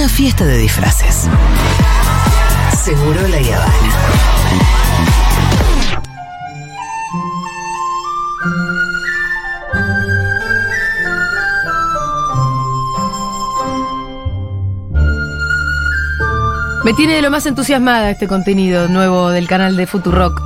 una fiesta de disfraces. Seguro la Habana. Me tiene de lo más entusiasmada este contenido nuevo del canal de Futurock.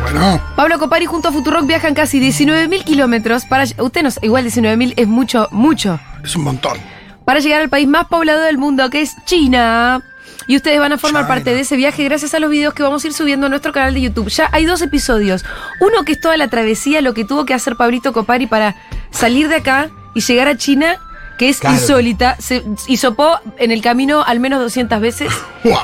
Bueno, Pablo Copari junto a Futurock viajan casi 19.000 kilómetros para... Usted no... Igual 19.000 es mucho, mucho. es un montón. Para llegar al país más poblado del mundo, que es China. Y ustedes van a formar China. parte de ese viaje gracias a los videos que vamos a ir subiendo a nuestro canal de YouTube. Ya hay dos episodios. Uno que es toda la travesía, lo que tuvo que hacer Pablito Copari para salir de acá y llegar a China, que es Claro. insólita. Se hisopó en el camino al menos 200 veces. ¡Wow!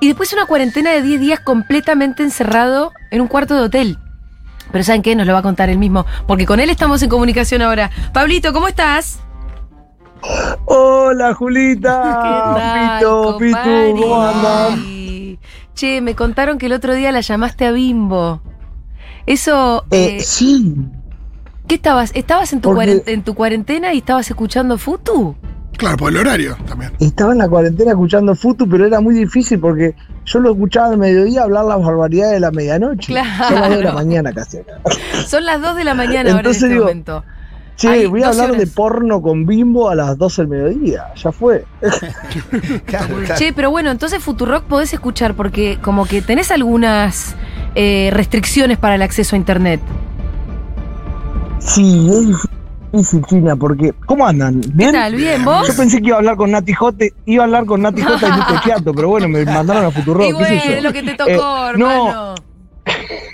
Y después una cuarentena de 10 días completamente encerrado en un cuarto de hotel. Pero ¿saben qué? Nos lo va a contar él mismo, porque con él estamos en comunicación ahora. Pablito, ¿cómo estás? Hola, Julita. ¿Qué tal, Pito, Pitu? ¿cómo? Che, me contaron que el otro día la llamaste a Bimbo. Eso, Eh, eh, sí, ¿qué estabas? ¿Estabas en tu, porque- cuaren- en tu cuarentena y estabas escuchando Futu? Claro, por el horario también. estaba en la cuarentena escuchando Futu, pero era muy difícil porque yo lo escuchaba al mediodía hablar las barbaridades de la medianoche. Claro. Son las dos de la mañana casi. Son las 2 de la mañana ahora en Entonces este digo, momento. Che, voy a 12 hablar de porno con Bimbo a las 12 del mediodía. Ya fue. Che, pero bueno, entonces Futurock podés escuchar porque como que tenés algunas eh, restricciones para el acceso a internet. Sí, es difícil, China, porque. ¿Cómo andan? ¿Qué ¿Bien? tal? ¿Bien? ¿Vos? Yo pensé que iba a hablar con Nati Jote, iba a hablar con Nati Jota y Nico Chiato, pero bueno, me mandaron a Futurock. y qué bueno, es lo que te tocó, Eh, no, hermano.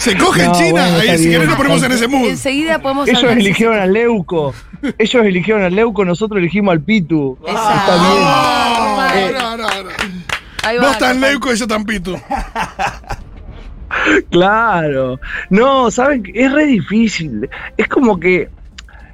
Se coge en No, China, bueno, ahí si querés nos ponemos en ese mood. Enseguida podemos Ellos hablar. eligieron al Leuco. Ellos eligieron al Leuco, nosotros elegimos al Pitu. Exacto. Está bien. No, no, no, no. Ahí va, Vos tan leuco y yo tan pito. Claro. No, saben, que es re difícil. Es como que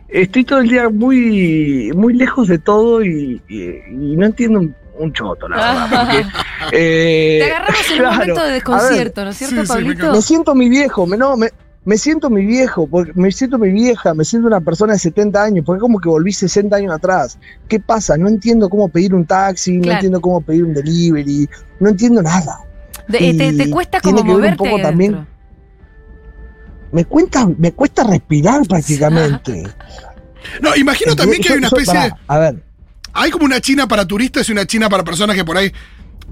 estoy todo el día muy, muy lejos de todo y, y- y no entiendo un, un choto, la verdad. porque, eh, Te agarramos en un claro. momento de A ver, desconcierto, ¿no es cierto, sí, sí, me Pablito? Me siento mi viejo, me, no, me, me siento mi viejo, porque me siento mi vieja, me siento una persona de 70 años, porque como que volví 60 años atrás. ¿Qué pasa? No entiendo cómo pedir un taxi, no entiendo cómo pedir un delivery, no entiendo nada. De- eh, te, cuesta como un moverte poco también. Me cuesta, me cuesta respirar prácticamente. No, imagino también que hay una especie de. A ver, Hay como una China para turistas y una China para personas que por ahí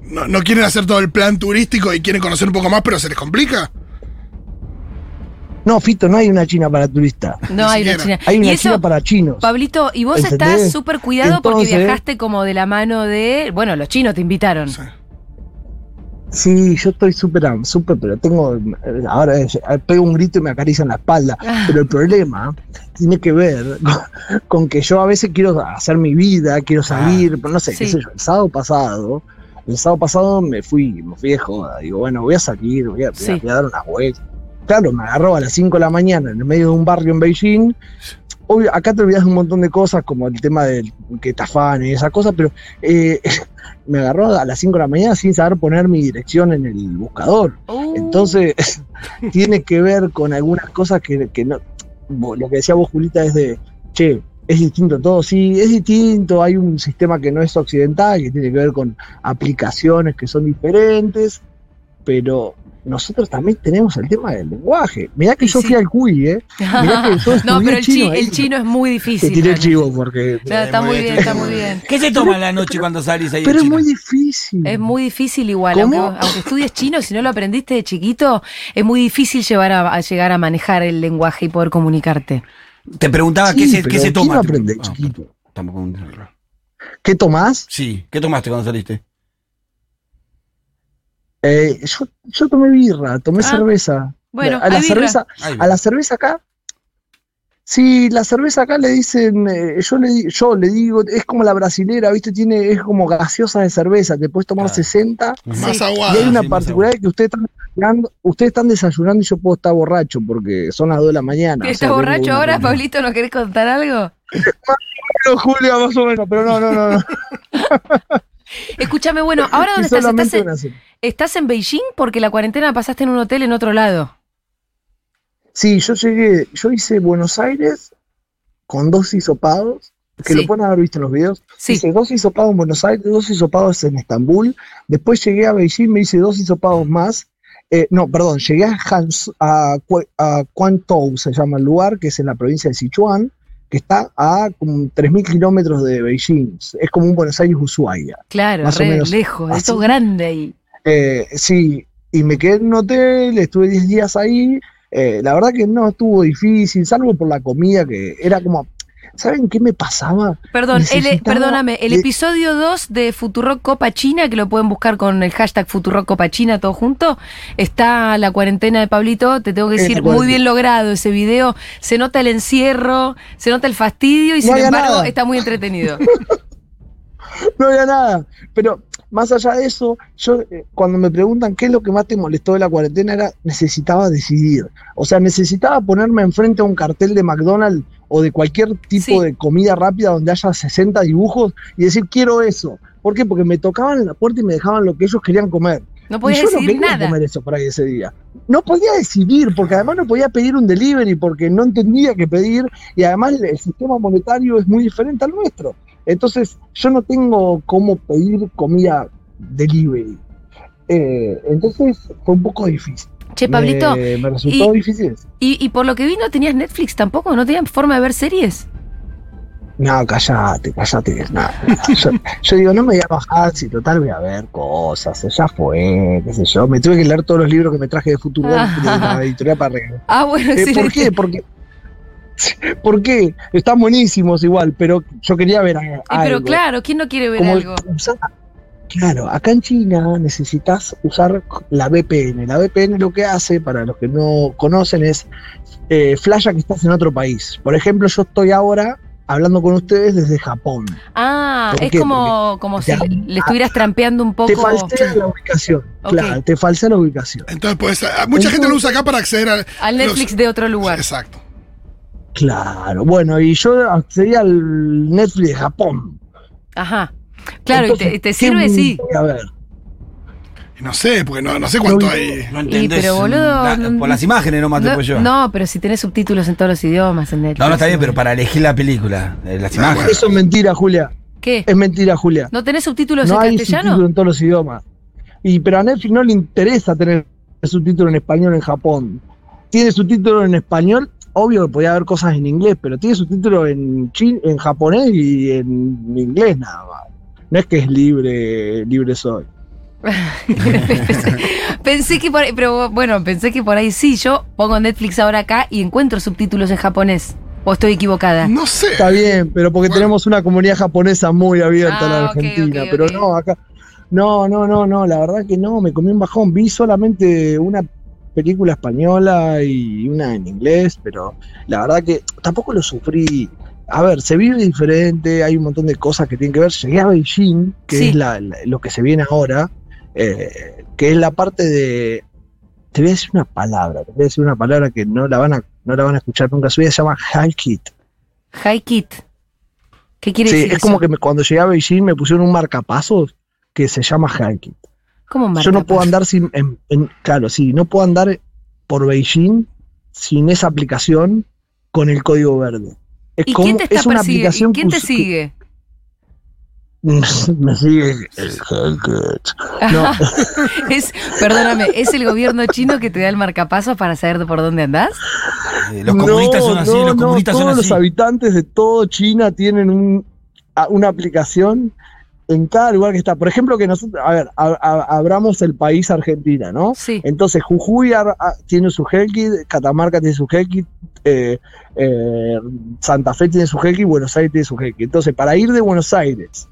no, no quieren hacer todo el plan turístico y quieren conocer un poco más, pero se les complica. no, Fito, no hay una China para turistas. No hay una. China. Hay una eso, China para chinos. Pablito, y vos ¿Entendés? estás súper cuidado porque viajaste como de la mano de. Bueno, los chinos te invitaron. Sí. Sí, yo estoy súper, súper, pero tengo, eh, ahora es- eh, pego un grito y me acarician la espalda. Ah. Pero el problema tiene que ver con, con que yo a veces quiero hacer mi vida, quiero salir, pero no sé, qué sé yo. El sábado pasado, el sábado pasado me fui, me fui de joda. Digo, bueno, voy a salir, voy a, voy a- Sí. voy a dar unas vueltas. Claro, me agarró a las 5 de la mañana en el medio de un barrio en Beijing. Obvio, acá te olvidas de un montón de cosas, como el tema del que te afanen y esas cosas, pero eh, me agarró a las 5 de la mañana sin saber poner mi dirección en el buscador. Uh, Entonces, tiene que ver con algunas cosas que, que no. Lo que decía vos, Julita, es de, che, es distinto todo. Sí, es distinto. Hay un sistema que no es occidental, que tiene que ver con aplicaciones que son diferentes, pero nosotros también tenemos el tema del lenguaje. Mirá que yo sí. fui al CUI, ¿eh? Mirá que yo no, estudié pero el, chi- chino el chino es muy Te difícil. tiré el chivo porque. No, está muy bien, está muy bien. ¿Qué se toma en la noche cuando salís ahí? Pero es muy difícil. Es muy difícil igual, ¿Cómo? aunque, aunque estudies chino, si no lo aprendiste de chiquito, es muy difícil llevar a, a llegar a manejar el lenguaje y poder comunicarte. Te preguntaba Sí, qué se, pero qué se ¿quién toma. aprende Ah, tampoco- ¿Qué tomás? Sí, ¿qué tomaste cuando saliste? Eh, yo, yo tomé birra, tomé Ah, cerveza. bueno, a la cerveza, a la cerveza acá. Sí, la cerveza acá le dicen, eh, yo le di- yo le digo, es como la brasilera, ¿viste? Tiene, es como gaseosa de cerveza, te puedes tomar Claro. 60 Más aguada. y hay una sí, más particularidad que ustedes están desayunando, ustedes están desayunando y yo puedo estar borracho porque son las 2 de la mañana. o ¿Estás sea, de borracho ahora. Pablito? ¿Nos querés contar algo? Bueno, Julio, más o menos, pero no, no, no. no. Escúchame, bueno, ¿ahora dónde estás? ¿Estás en, estás en Beijing? Porque la cuarentena pasaste en un hotel en otro lado. Sí, yo llegué, yo hice Buenos Aires con dos hisopados que Sí. lo pueden haber visto en los videos. Sí. Hice dos hisopados en Buenos Aires, dos hisopados en Estambul. Después llegué a Beijing, me hice dos hisopados más. Eh, no, perdón, llegué a, Hans, a, Kue- a Quantou, se llama el lugar, que es en la provincia de Sichuan, que está a como 3.000 kilómetros de Beijing. Es como un Buenos Aires Ushuaia. Claro, Más o re menos lejos, así. esto es grande ahí. Eh, sí, y me quedé en un hotel, estuve 10 días ahí. eh, la verdad que no estuvo difícil, salvo por la comida, que era como. ¿Saben qué me pasaba? Perdón, el, Necesitaba perdóname, el de- episodio 2 de Futurock Copa China, que lo pueden buscar con el hashtag Futurock Copa China todo junto, está la cuarentena de Pablito, te tengo que decir, muy bien logrado ese video, se nota el encierro, se nota el fastidio y No sin embargo nada. está muy entretenido. No había nada. Pero más allá de eso, yo eh, cuando me preguntan qué es lo que más te molestó de la cuarentena, era necesitaba decidir. O sea, necesitaba ponerme enfrente a un cartel de McDonald's o de cualquier tipo Sí. de comida rápida donde haya 60 dibujos y decir, quiero eso. ¿Por qué? Porque me tocaban en la puerta y me dejaban lo que ellos querían comer. No Y podías yo no quería nada. comer eso por ahí ese día. No podía decidir, porque además no podía pedir un delivery, porque no entendía qué pedir, y además el, el sistema monetario es muy diferente al nuestro. Entonces, yo no tengo cómo pedir comida delivery. Eh, entonces, fue un poco difícil. Che, Pablito, Me, me resultó y- difícil. y, y por lo que vi no tenías Netflix tampoco, no tenías forma de ver series. No, callate, callate. no, no. Yo, yo digo, no me voy a bajar, si total voy a ver cosas, ya fue, qué sé yo. Me tuve que leer todos los libros que me traje de Futuro de la editorial para regalar. Ah, bueno, Eh, ¿Por excelente. qué? Porque, ¿Por qué? Están buenísimos igual, pero yo quería ver a- Y pero algo. claro, ¿quién no quiere ver Como algo? usar- claro, acá en China necesitas usar la VPN. La VPN lo que hace, para los que no conocen, es eh, flasha que estás en otro país. Por ejemplo, yo estoy ahora hablando con ustedes desde Japón. Ah, ¿Por es qué? como, como si le estuvieras trampeando un poco. Te falsea la ubicación. Claro, te falsea la ubicación. Entonces, pues, mucha gente lo usa acá para acceder al, al Netflix los- de otro lugar. Exacto. Claro, bueno, y yo accedí al Netflix de Japón. Ajá. Claro, Entonces, y te, te ¿qué sirve, sí. A ver. Y no sé, porque no, no sé cuánto No, hay. No entendés. pero, boludo, la- no- por las imágenes nomás te No, puedo yo. no, pero si tenés subtítulos en todos los idiomas en Netflix. No, no está bien, pero para elegir la película, eh, las imágenes. bueno. Eso es mentira, Julia. ¿Qué? Es mentira, Julia. ¿No tenés subtítulos No en hay castellano? subtítulos en todos los idiomas. Y pero a Netflix no le interesa tener subtítulos en español en Japón. Tiene subtítulos en español, obvio que podía haber cosas en inglés, pero tiene subtítulos en chin, en japonés y en inglés nada más. No es que es libre, libre soy. pensé que por ahí, pero bueno, pensé que por ahí sí. Yo pongo Netflix ahora acá y encuentro subtítulos en japonés. ¿O estoy equivocada? No sé. Está bien, pero porque Bueno. tenemos una comunidad japonesa muy abierta en Ah, la ok, Argentina. pero no, acá. No, no, no, no, la verdad que no, me comí un bajón. Vi solamente una película española y una en inglés, pero la verdad que tampoco lo sufrí. A ver, se vive diferente, hay un montón de cosas que tienen que ver. Llegué a Beijing, que Sí. es la- la- lo que se viene ahora, eh, que es la parte de. Te voy a decir una palabra, te voy a decir una palabra que no la van a, no la van a escuchar nunca. Su vida se llama Halkit. High Kit. ¿Qué quiere Sí, decir es eso? como que me- cuando llegué a Beijing me pusieron un marcapasos que se llama Halkit. ¿Cómo Yo no puedo marcapasos? andar sin, en- en- claro, sí, no puedo andar por Beijing sin esa aplicación con el código verde. Es ¿Y como, quién te está es una ¿Quién te que- sigue? me sigue el. No, es, perdóname, ¿es el gobierno chino que te da el marcapasos para saber por dónde andás? Eh, Los comunistas no, son así, no, los todos son los habitantes de todo China tienen un, una aplicación en cada lugar que está. Por ejemplo, que nosotros, a ver, a- a- abramos el país Argentina, ¿no? Sí. Entonces Jujuy a- tiene su Helkit, Catamarca tiene su Helkit, eh, eh, Santa Fe tiene su Helkit, Buenos Aires tiene su Helkit. Entonces, para ir de Buenos Aires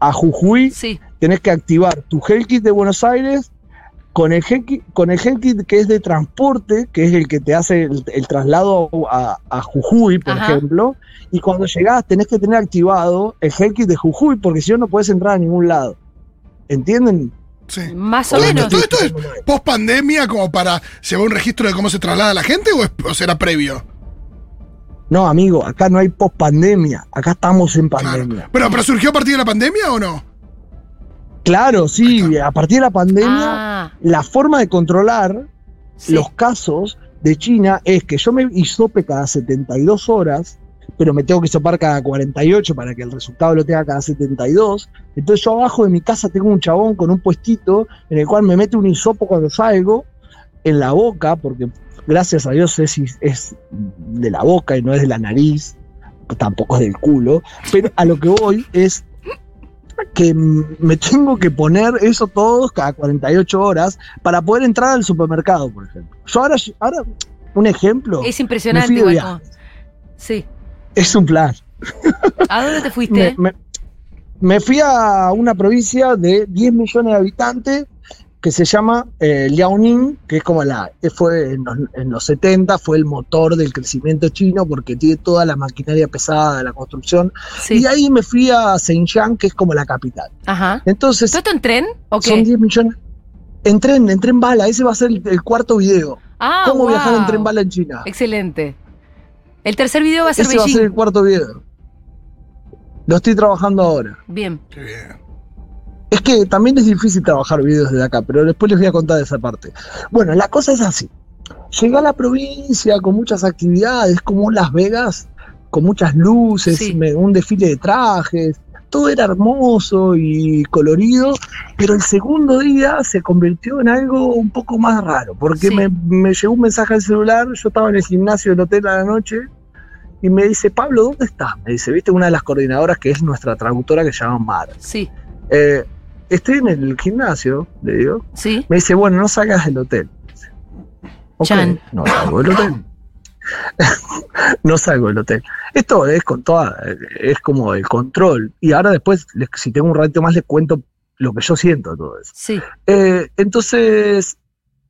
a Jujuy, Sí. tenés que activar tu Helkit de Buenos Aires con el Helkit, con el que es de transporte, que es el que te hace el, el traslado a, a Jujuy, por Ajá. ejemplo, y cuando llegás tenés que tener activado el Helkit de Jujuy, porque si no, no puedes entrar a ningún lado. ¿Entienden? Sí. Más o Todo esto, menos. todo esto es post pandemia como para llevar un registro de cómo se traslada la gente o, es- o será previo? No, amigo, acá no hay post pandemia, acá estamos en Claro. pandemia. Pero, pero surgió a partir de la pandemia o no? Claro, sí, a partir de la pandemia, Ah, la forma de controlar sí. los casos de China es que yo me hisope cada 72 horas pero me tengo que sopar cada 48 para que el resultado lo tenga cada 72. Entonces yo abajo de mi casa tengo un chabón con un puestito en el cual me mete un hisopo cuando salgo en la boca, porque gracias a Dios es, es de la boca y no es de la nariz, tampoco es del culo, pero a lo que voy es que me tengo que poner eso todos cada 48 horas para poder entrar al supermercado, por ejemplo. Yo ahora, ahora un ejemplo, Es impresionante igual. Sí. es un plan. ¿A dónde te Me, fuiste? me- me fui a una provincia de 10 millones de habitantes que se llama eh, Liaoning, que es como la, que fue en los, en los 70, fue el motor del crecimiento chino porque tiene toda la maquinaria pesada de la construcción. Sí. Y ahí me fui a Xinjiang, que es como la capital. Ajá. Entonces, ¿Todo esto en tren o qué? son 10 millones. En, entré en bala, ese va a ser el, el cuarto video. Ah, ¿Cómo viajar en tren bala en China? Excelente. El tercer video va a ser Ese va a ser Beijing. el cuarto video. Lo estoy trabajando ahora. Bien. Qué bien. Es que también es difícil trabajar videos desde acá, pero después les voy a contar esa parte. Bueno, la cosa es así. Llegué a la provincia con muchas actividades, como Las Vegas, con muchas luces, Sí. me- un desfile de trajes, todo era hermoso y colorido, pero el segundo día se convirtió en algo un poco más raro, porque Sí. me, me llegó un mensaje al celular, yo estaba en el gimnasio del hotel a la noche, y me dice, Pablo, ¿dónde estás? Me dice, viste, una de las coordinadoras que es nuestra traductora que se llama Mar. Sí. Eh, estoy en el gimnasio, le digo. Sí. Me dice, bueno, no salgas del hotel. Ok, Chan. no salgo del hotel. no salgo del hotel. Esto es con toda, es como el control. Y ahora después, si tengo un rato más, les cuento lo que yo siento de todo eso. Sí. Eh, entonces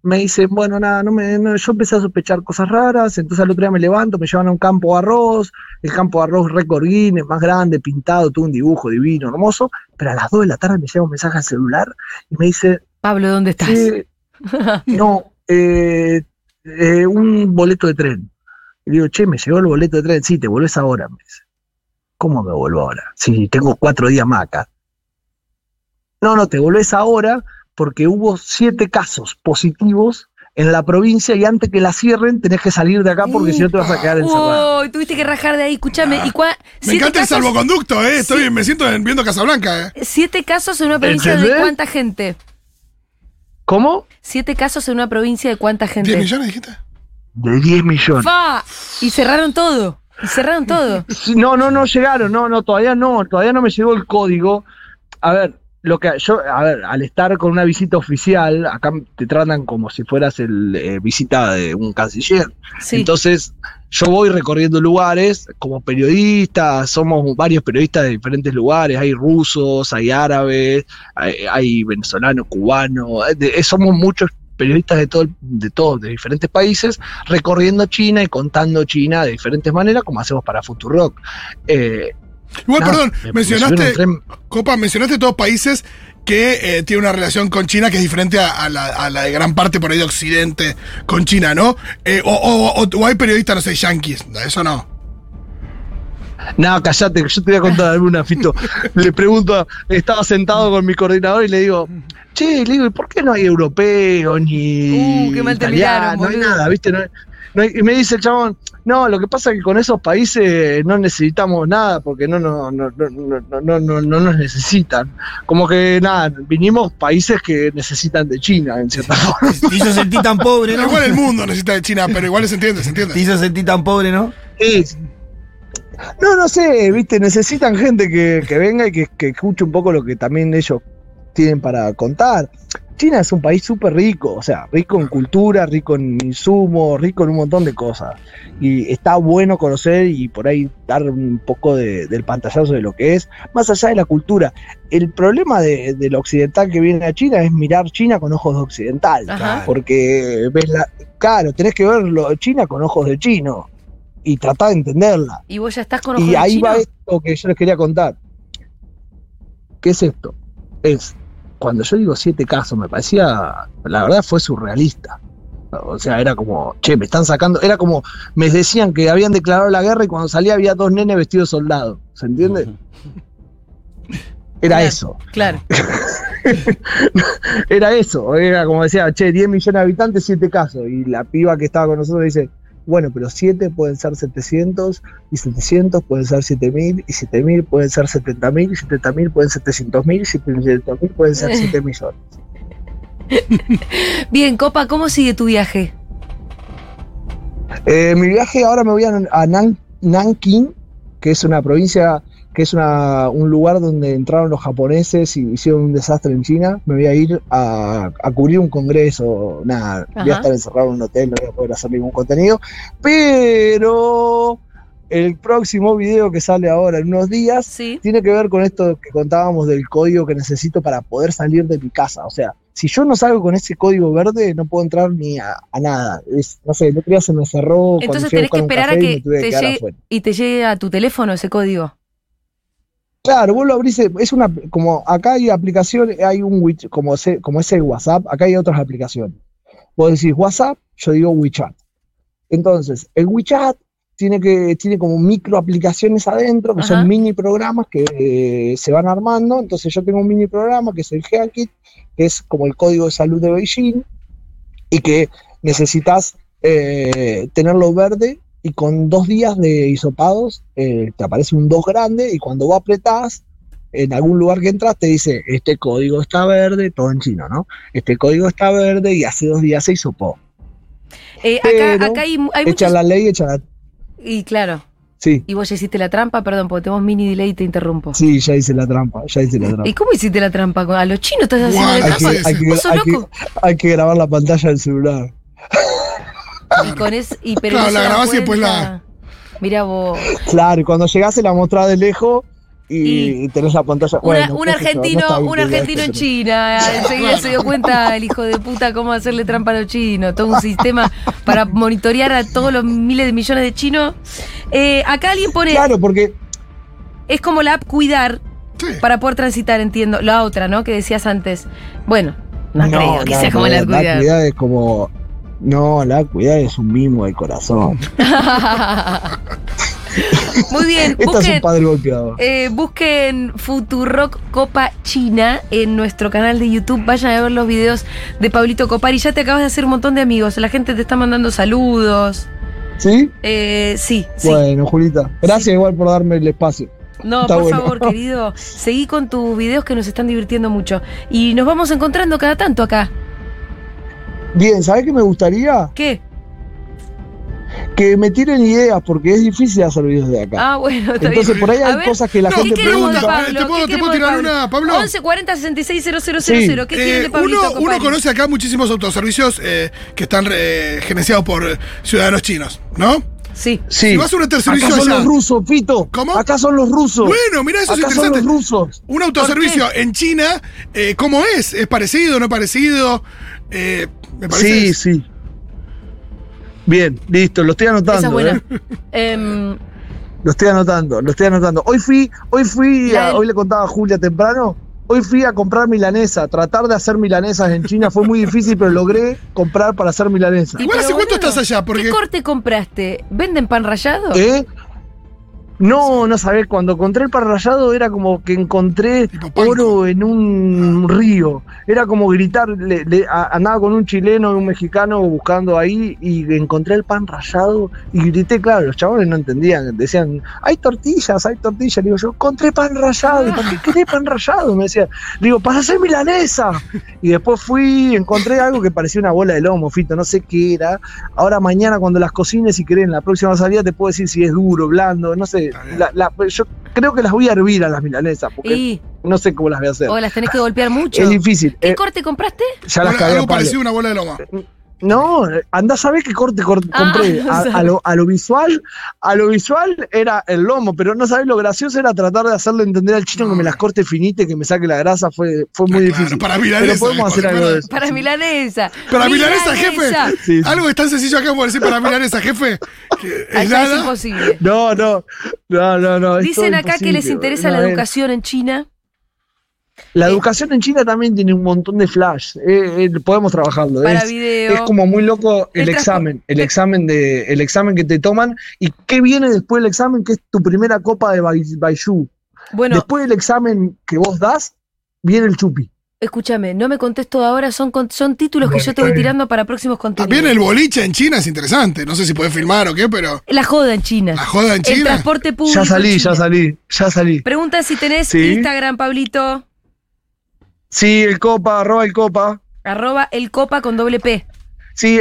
me dice, bueno, nada, no me, no, yo empecé a sospechar cosas raras, entonces al otro día me levanto, me llevan a un campo de arroz, el campo de arroz récord Guinness, más grande, pintado, todo un dibujo divino, hermoso, pero a las 2 de la tarde me llega un mensaje al celular y me dice, Pablo, ¿dónde estás? "Eh, no, eh, eh, un boleto de tren. Y digo, che, me llegó el boleto de tren, sí, te volvés ahora, me dice. ¿Cómo me vuelvo ahora? Si tengo cuatro días más acá. No, no, te volvés ahora porque hubo siete casos positivos en la provincia y antes que la cierren tenés que salir de acá porque si no te vas a quedar encerrado. Uy, tuviste que rajar de ahí. Escúchame. ¿y cua- Me encanta el salvoconducto, ¿eh? Estoy, me siento en- viendo Casablanca, ¿eh? Siete casos en una provincia de cuánta gente. ¿Cómo? Siete casos en una provincia de cuánta ¿10 gente. millones dijiste? De 10 millones. ¡Fa! Y cerraron todo. Y cerraron todo. Sí, No, no, no llegaron, no, no, todavía no, todavía no me llegó el código. A ver, lo que yo, a ver, al estar con una visita oficial, acá te tratan como si fueras el eh, visita de un canciller. Sí. Entonces, yo voy recorriendo lugares como periodista, somos varios periodistas de diferentes lugares, hay rusos, hay árabes, hay, hay venezolanos, cubanos, eh, de- eh, somos muchos periodistas de todo, de todos, de diferentes países, recorriendo China y contando China de diferentes maneras, como hacemos para Futurock. Eh, Igual, perdón, me- me mencionaste, tren- Copa, mencionaste todos países que eh, tienen una relación con China que es diferente a, a la, a la de gran parte por ahí de Occidente con China, ¿no? Eh, o, o- o- o hay periodistas, no sé, yanquis, eso no. No, callate, que yo te voy a contar alguna, Fito. Le pregunto, estaba sentado con mi coordinador y le digo, che, le digo, ¿y por qué no hay europeo ni Uh, qué mal te italiano? miraron, No hay nada, ¿viste? No hay- y me dice el chabón, no, lo que pasa es que con esos países no necesitamos nada porque no, no, no, no, no, no nos necesitan. Como que nada, vinimos países que necesitan de China, en cierta forma. Te hizo sentir tan pobre, ¿no? Igual el mundo necesita de China, pero igual se entiende, se entiende. Te hizo sentir tan pobre, ¿no? Sí. No, no sé, viste, necesitan gente que, que venga y que, que escuche un poco lo que también ellos tienen para contar. China es un país súper rico, o sea, rico en cultura, rico en insumos, rico en un montón de cosas. Y está bueno conocer y por ahí dar un poco de- del pantallazo de lo que es, más allá de la cultura. El problema de, del occidental que viene a China es mirar China con ojos de occidental. Ajá. Porque ves la. Claro, tenés que verlo China con ojos de chino y tratar de entenderla. Y vos ya estás con ojos Y de ahí chino? va esto que yo les quería contar. ¿Qué es esto? Es, cuando yo digo siete casos, me parecía, la verdad fue surrealista. O sea, era como, che, me están sacando, era como, me decían que habían declarado la guerra y cuando salía había dos nenes vestidos de soldados. ¿Se entiende? Era Claro. eso. Claro. Era eso. Era como decía, che, 10 millones de habitantes, siete casos. Y la piba que estaba con nosotros dice, Bueno, pero 7 pueden ser 700 y 700 pueden ser 7000 y 7000 pueden ser 70000 y 70000 pueden ser 700.000 y 700.000 pueden ser 7 millones. Bien, Copa, ¿cómo sigue tu viaje? Eh, mi viaje ahora me voy a, a Nan- Nanking, que es una provincia, que es una, un lugar donde entraron los japoneses y hicieron un desastre en China. Me voy a ir a, a cubrir un congreso. Nada, voy a Ajá. estar encerrado en un hotel, no voy a poder hacer ningún contenido. Pero el próximo video que sale ahora en unos días Sí. tiene que ver con esto que contábamos del código que necesito para poder salir de mi casa. O sea, si yo no salgo con ese código verde, no puedo entrar ni a, a nada. Es, no sé, el otro día se me cerró. Entonces tenés que esperar a que te llegue, y te llegue a tu teléfono ese código. Claro, vos lo abrís, es una, como acá hay aplicaciones, hay un como, ese- como es el WhatsApp, acá hay otras aplicaciones. Vos decís WhatsApp, yo digo WeChat. Entonces, el WeChat tiene que, tiene como micro aplicaciones adentro, que Ajá. son mini programas que eh, se van armando. Entonces yo tengo un mini programa que es el HealthKit, que es como el código de salud de Beijing, y que necesitas eh, tenerlo verde y con dos días de hisopados eh, te aparece un 2 grande y cuando vos apretás en algún lugar que entras te dice este código está verde, todo en chino, ¿no? Este código está verde y hace dos días se hisopó. Eh, acá, Pero acá hay, hay Echa muchos. la ley, echa la... Y claro. Sí, Y vos ya hiciste la trampa, perdón, porque tenemos mini delay y te interrumpo. sí, ya hice la trampa, ya hice la trampa. ¿Y cómo hiciste la trampa? ¿A los chinos estás haciendo Guau, la Hay no que, trampa? hay que- ¿Vos sos hay que- hay que grabar la pantalla del celular. Y con es, y pero Claro, no la se grabás y después la-. Mira vos. Claro, y cuando llegase la mostrás de lejos y, tenés la pantalla. Una- bueno, un no argentino, bien un argentino en China. Enseguida se dio cuenta el hijo de puta cómo hacerle trampa a los chinos. Todo un sistema para monitorear a todos los miles de millones de chinos. Eh, acá alguien pone, Claro, porque es como la app Cuidar Sí. para poder transitar, entiendo. La otra, ¿no? Que decías antes. Bueno, no, creo que la sea como la app Cuidar. cuidad es como. No, la cuidad es un mimo del corazón. Muy bien, Esta es busquen, un padre golpeador. eh, busquen Futurock Copa China en nuestro canal de YouTube. Vayan a ver los videos de Pablito Copari. Ya te acabas de hacer un montón de amigos. La gente te está mandando saludos. ¿Sí? Eh, sí, sí. Bueno, Julita. Gracias igual por darme el espacio. No, está por bueno. favor, querido. Seguí con tus videos que nos están divirtiendo mucho. Y nos vamos encontrando cada tanto acá. Bien, ¿sabés qué me gustaría? ¿Qué? Que me tiren ideas, porque es difícil hacer videos de acá. Ah, bueno, está Entonces bien. por ahí A hay ver, cosas que la No, ¿Qué gente pregunta, Pablo? ¿te puedo- ¿Qué te puedo tirar una, Pablo? 11 40 66 000. Sí. ¿Qué quieren de Eh, Pablito uno, uno conoce acá muchísimos autoservicios eh, que están eh, gerenciados por eh, ciudadanos chinos, ¿no? Sí. Sí. Si vas a un Acá autoservicio son allá- los rusos, Pito. ¿Cómo? Acá son los rusos. Bueno, mira, eso es Acá son interesante. los rusos. Un autoservicio en China, eh, ¿cómo es? ¿Es parecido, no parecido? Eh, me parece. Sí, sí. Bien, listo, lo estoy anotando. Esa es buena. ¿eh? Em, Lo estoy anotando, lo estoy anotando. Hoy fui, hoy fui, a- hoy le contaba a Julia temprano, hoy fui a comprar milanesa. Tratar de hacer milanesas en China fue muy difícil, pero logré comprar para hacer milanesa. Igual, ¿hace cuánto estás allá? Porque- ¿Qué corte compraste? ¿Venden pan rallado? ¿Eh? No, no sabés, cuando encontré el pan rallado era como que encontré oro en un río. Era como gritar, le- le- a- andaba con un chileno y un mexicano buscando ahí y encontré el pan rallado y grité, claro, los chabones no entendían, decían, hay tortillas, hay tortillas. Le digo, yo encontré pan rallado, ¿y ¿para qué querés pan rallado? Me decía, le digo, para hacer milanesa. Y después fui, encontré algo que parecía una bola de lomo, Fito, no sé qué era. Ahora mañana cuando las cocines, si querés, en la próxima salida te puedo decir si es duro, blando, no sé. La- la- yo creo que las voy a hervir a las milanesas, porque Y, no sé cómo las voy a hacer. o las tenés que golpear mucho. Es difícil. ¿Qué Eh, corte compraste? ya las Algo cagué a palo. parecido a una bola de loma. No, andá a saber qué corte cor- Ah, compré. A, lo, a lo visual, a lo visual era el lomo, pero no sabés lo gracioso era tratar de hacerle entender al chino que me las corte finitas y que me saque la grasa, fue, fue muy Claro, difícil. para pero milanesa, podemos hacer para- algo de eso. Para milanesa. Para milanesa, jefe. Sí, sí. Algo es tan sencillo acá como decir para milanesa, jefe. Que es imposible. No, no, no, no, no. Dicen acá que les interesa no, la educación en China. La educación en China también tiene un montón de flash. eh, eh, podemos trabajarlo. Para es, video. es como muy loco el, El examen, el examen de, el examen que te toman y qué viene después del examen, que es tu primera copa de Bai- Baishu. Bueno, Después del examen que vos das, viene el chupi. escúchame, no me contesto ahora, son, con- son títulos que yo te voy bien. tirando para próximos contenidos. También el boliche en China es interesante. No sé si puedes filmar o qué, pero. La joda en China. La joda en El China. transporte público. Ya salí, en ya salí, ya salí. Pregunta si tenés Sí. Instagram, Pablito. Sí, el copa, arroba el copa. Arroba el copa con doble P. Sí,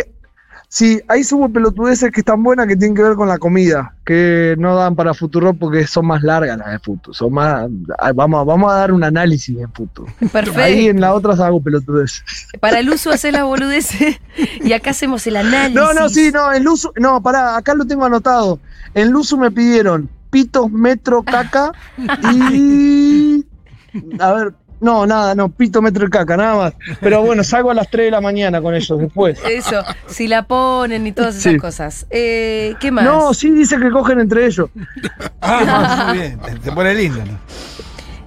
sí, ahí subo pelotudeces que están buenas que tienen que ver con la comida, que no dan para Futuro porque son más largas las de Futuro. Son más, vamos, a- vamos a dar un análisis de Futuro. Ahí Perfecto. en la otra hago pelotudeces. Para el uso hacer las boludeces y acá hacemos el análisis. No, no, sí, no, en Luzu, no, pará, acá lo tengo anotado. En Luzu me pidieron pitos, metro, caca y. A ver, no, nada, no, pito, metro y caca, nada más. Pero bueno, salgo a las 3 de la mañana con ellos después. Eso, si la ponen y todas esas Sí. cosas. Eh, ¿Qué más? No, sí dice que cogen entre ellos. Ah, muy bien. Te, pone lindo, ¿no?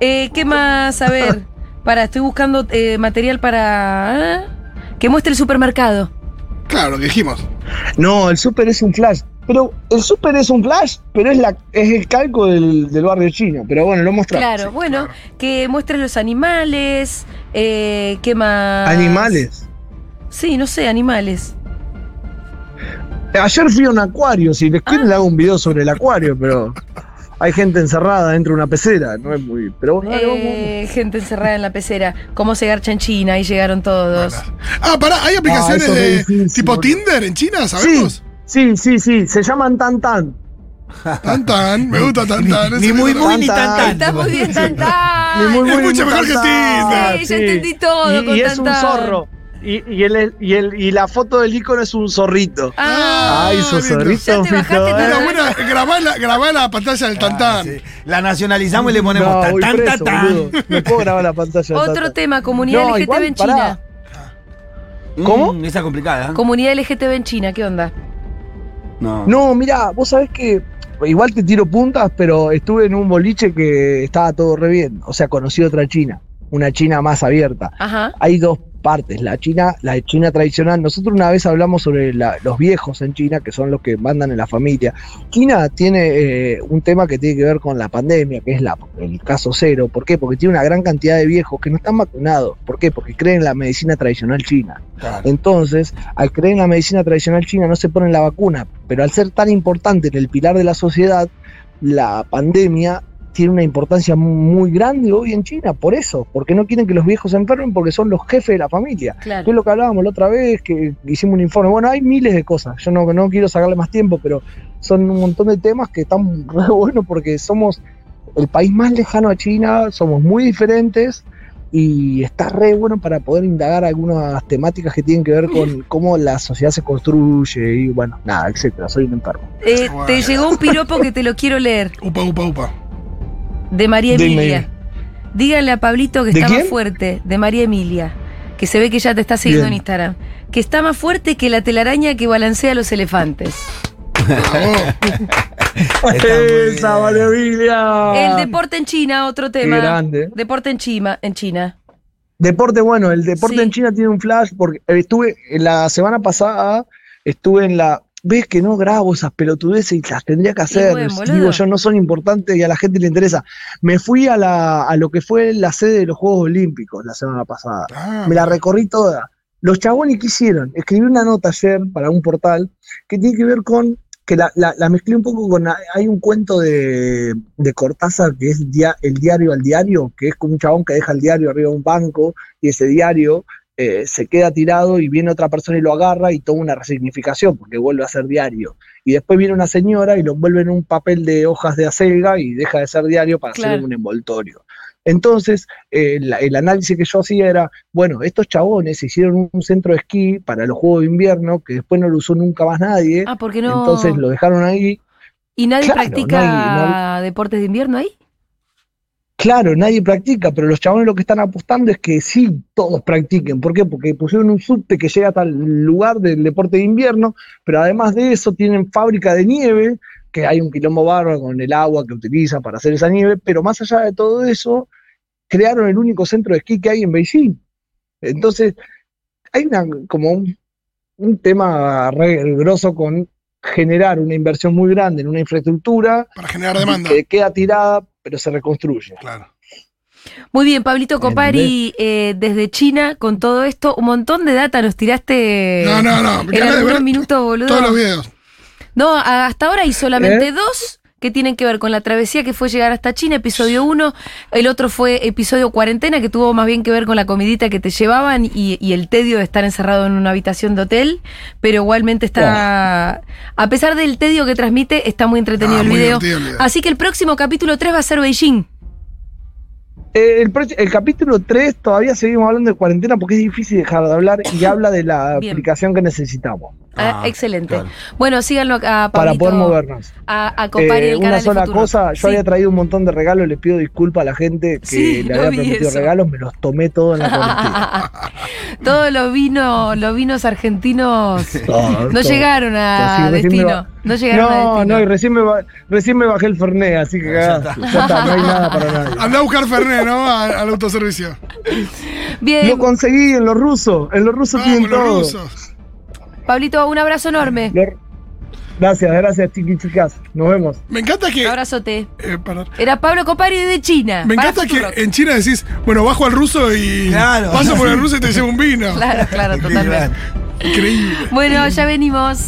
Eh, ¿Qué más? A ver, para, estoy buscando eh, material para... ¿eh? Que muestre el supermercado. Claro, lo que dijimos. No, el súper es un flash. Pero el súper es un flash, pero es la es el calco del, del barrio chino. Pero bueno, lo mostramos. Claro, bueno, que muestre los animales. Eh, ¿Qué más? Animales. Sí, no sé, animales. Ayer fui a un acuario, si les quieren le hago un video sobre el acuario, pero hay gente encerrada dentro de una pecera, no es muy. Pero bueno, dale, vamos, vamos. Eh, gente encerrada en la pecera. ¿Cómo se garcha en China? Ahí llegaron todos. Ah, pará, ¿hay aplicaciones eso es de difícil, tipo. Tinder en China? ¿Sabemos? Sí, sí, sí, se llaman tan tan. Tan tan, me gusta tan tan. Ni muy, muy, ni tan, tan. Está muy bien, tan Ni muy, Es muy, mucho muy mejor que tan, tan, Sí, ya entendí todo Y, con y tan, es un tan. zorro. Y, y, el, y, el, y la foto del icono es un zorrito. Ah, Ay, su lindo. zorrito. Ya te bajaste Fito, todo. Una buena, grabá la, grabá la pantalla del Ah, tantán. sí. La nacionalizamos y le ponemos No, tan, tan, preso, tan, boludo. Me puedo grabar la pantalla. del Otro tema, comunidad No, LGTB igual, en pará. China. tan. ¿Cómo? Mm, esa complicada. ¿eh? Comunidad LGTB en China, ¿qué onda? No. No, mira, vos sabés que igual te tiro puntas, pero estuve en un boliche que estaba todo re bien. O sea, conocí otra China, una China más abierta. Ajá. Hay dos partes, la China, la China tradicional. Nosotros una vez hablamos sobre la- los viejos en China, que son los que mandan en la familia. China tiene eh, un tema que tiene que ver con la pandemia, que es la, el caso cero. ¿Por qué? Porque tiene una gran cantidad de viejos que no están vacunados. ¿Por qué? Porque creen en la medicina tradicional china. Claro. Entonces, al creer en la medicina tradicional china no se ponen la vacuna, pero al ser tan importante en el pilar de la sociedad, la pandemia tiene una importancia mu- muy grande hoy en China, por eso, porque no quieren que los viejos se enfermen porque son los jefes de la familia. Que es Claro. lo que hablábamos la otra vez, que hicimos un informe. Bueno, hay miles de cosas, yo no, no quiero sacarle más tiempo, pero son un montón de temas que están re buenos porque somos el país más lejano a China, somos muy diferentes y está re bueno para poder indagar algunas temáticas que tienen que ver con cómo la sociedad se construye y bueno, nada, etcétera. Soy un enfermo. Eh, Bueno. te llegó un piropo que te lo quiero leer. Upa, upa, upa. De María. Emilia. Dígale a Pablito que ¿De está más fuerte. De María Emilia. Que se ve que ya te está siguiendo Bien. en Instagram. Que está más fuerte que la telaraña que balancea a los elefantes. ¡Esa, Valeria! El deporte en China, otro Qué tema. grande. Deporte en China, en China. Deporte, bueno, el deporte Sí. en China tiene un flash porque estuve en la semana pasada, estuve en la. Ves que no grabo esas pelotudeces y las tendría que hacer. bueno. Digo, yo no son importantes y a la gente le interesa. Me fui a, la, a lo que fue la sede de los Juegos Olímpicos la semana pasada. Ah, Me la recorrí toda. Los chabones que hicieron, escribí una nota ayer para un portal que tiene que ver con, que la, la, la mezclé un poco con, hay un cuento de, de Cortázar que es dia- el diario al diario, que es como un chabón que deja el diario arriba de un banco y ese diario eh, se queda tirado y viene otra persona y lo agarra y toma una resignificación porque vuelve a ser diario. Y después viene una señora y lo envuelve en un papel de hojas de acelga y deja de ser diario para Claro. hacer un envoltorio. Entonces, eh, la- el análisis que yo hacía era, bueno, estos chabones hicieron un centro de esquí para los Juegos de Invierno, que después no lo usó nunca más nadie, Ah, porque no. entonces lo dejaron ahí. ¿Y nadie Claro, practica deportes de invierno ahí? Claro, nadie practica, pero los chabones lo que están apostando es que sí, todos practiquen. ¿Por qué? Porque pusieron un subte que llega hasta el lugar del deporte de invierno, pero además de eso tienen fábrica de nieve, que hay un quilombo bárbaro con el agua que utilizan para hacer esa nieve, pero más allá de todo eso, crearon el único centro de esquí que hay en Beijing. Entonces, hay una, como un, un tema re grosso con generar una inversión muy grande en una infraestructura Para generar demanda. que queda tirada, pero se reconstruye. Claro. Muy bien, Pablito Copari, eh, desde China, con todo esto, un montón de data nos tiraste No, no, no. me en de ver minutos, boludo. Todos los videos. No, hasta ahora hay solamente ¿Eh? dos que tienen que ver con la travesía que fue llegar hasta China, episodio 1. El otro fue episodio cuarentena, que tuvo más bien que ver con la comidita que te llevaban y, y el tedio de estar encerrado en una habitación de hotel. Pero igualmente está. A pesar del tedio que transmite, está muy entretenido Ah, el muy video. Así que el próximo capítulo 3 va a ser Beijing. El, el capítulo 3 todavía seguimos hablando de cuarentena porque es difícil dejar de hablar y habla de la Bien. aplicación que necesitamos Ah, Ah, excelente. claro. Bueno, síganlo a para Pablito, poder movernos. A, a Copari Eh, el una canal sola Futuro. cosa, yo Sí. había traído un montón de regalos, le pido disculpas a la gente que Sí, le había prometido eso. regalos, me los tomé todos en la cuarentena. Todos los vinos, los vinos argentinos no llegaron a destino. No llegaron a No, destino. no, y recién me, recién me bajé el Fernet, así que cagaste. Ya está, no hay nada para nadie. Andá a buscar Fernet, ¿no? A- Al autoservicio. Bien, Lo conseguí en los rusos, en los rusos Vamos, tienen los todo. rusos. Pablito, un abrazo enorme. Gracias, gracias, chiqui chicas. Nos vemos. Me encanta que. Un abrazote. eh. Era Pablo Copari de China. Me encanta que en China decís, bueno, bajo al ruso y Claro. paso por el ruso y te llevo un vino. Claro, claro, totalmente. Increíble. Bueno, ya venimos.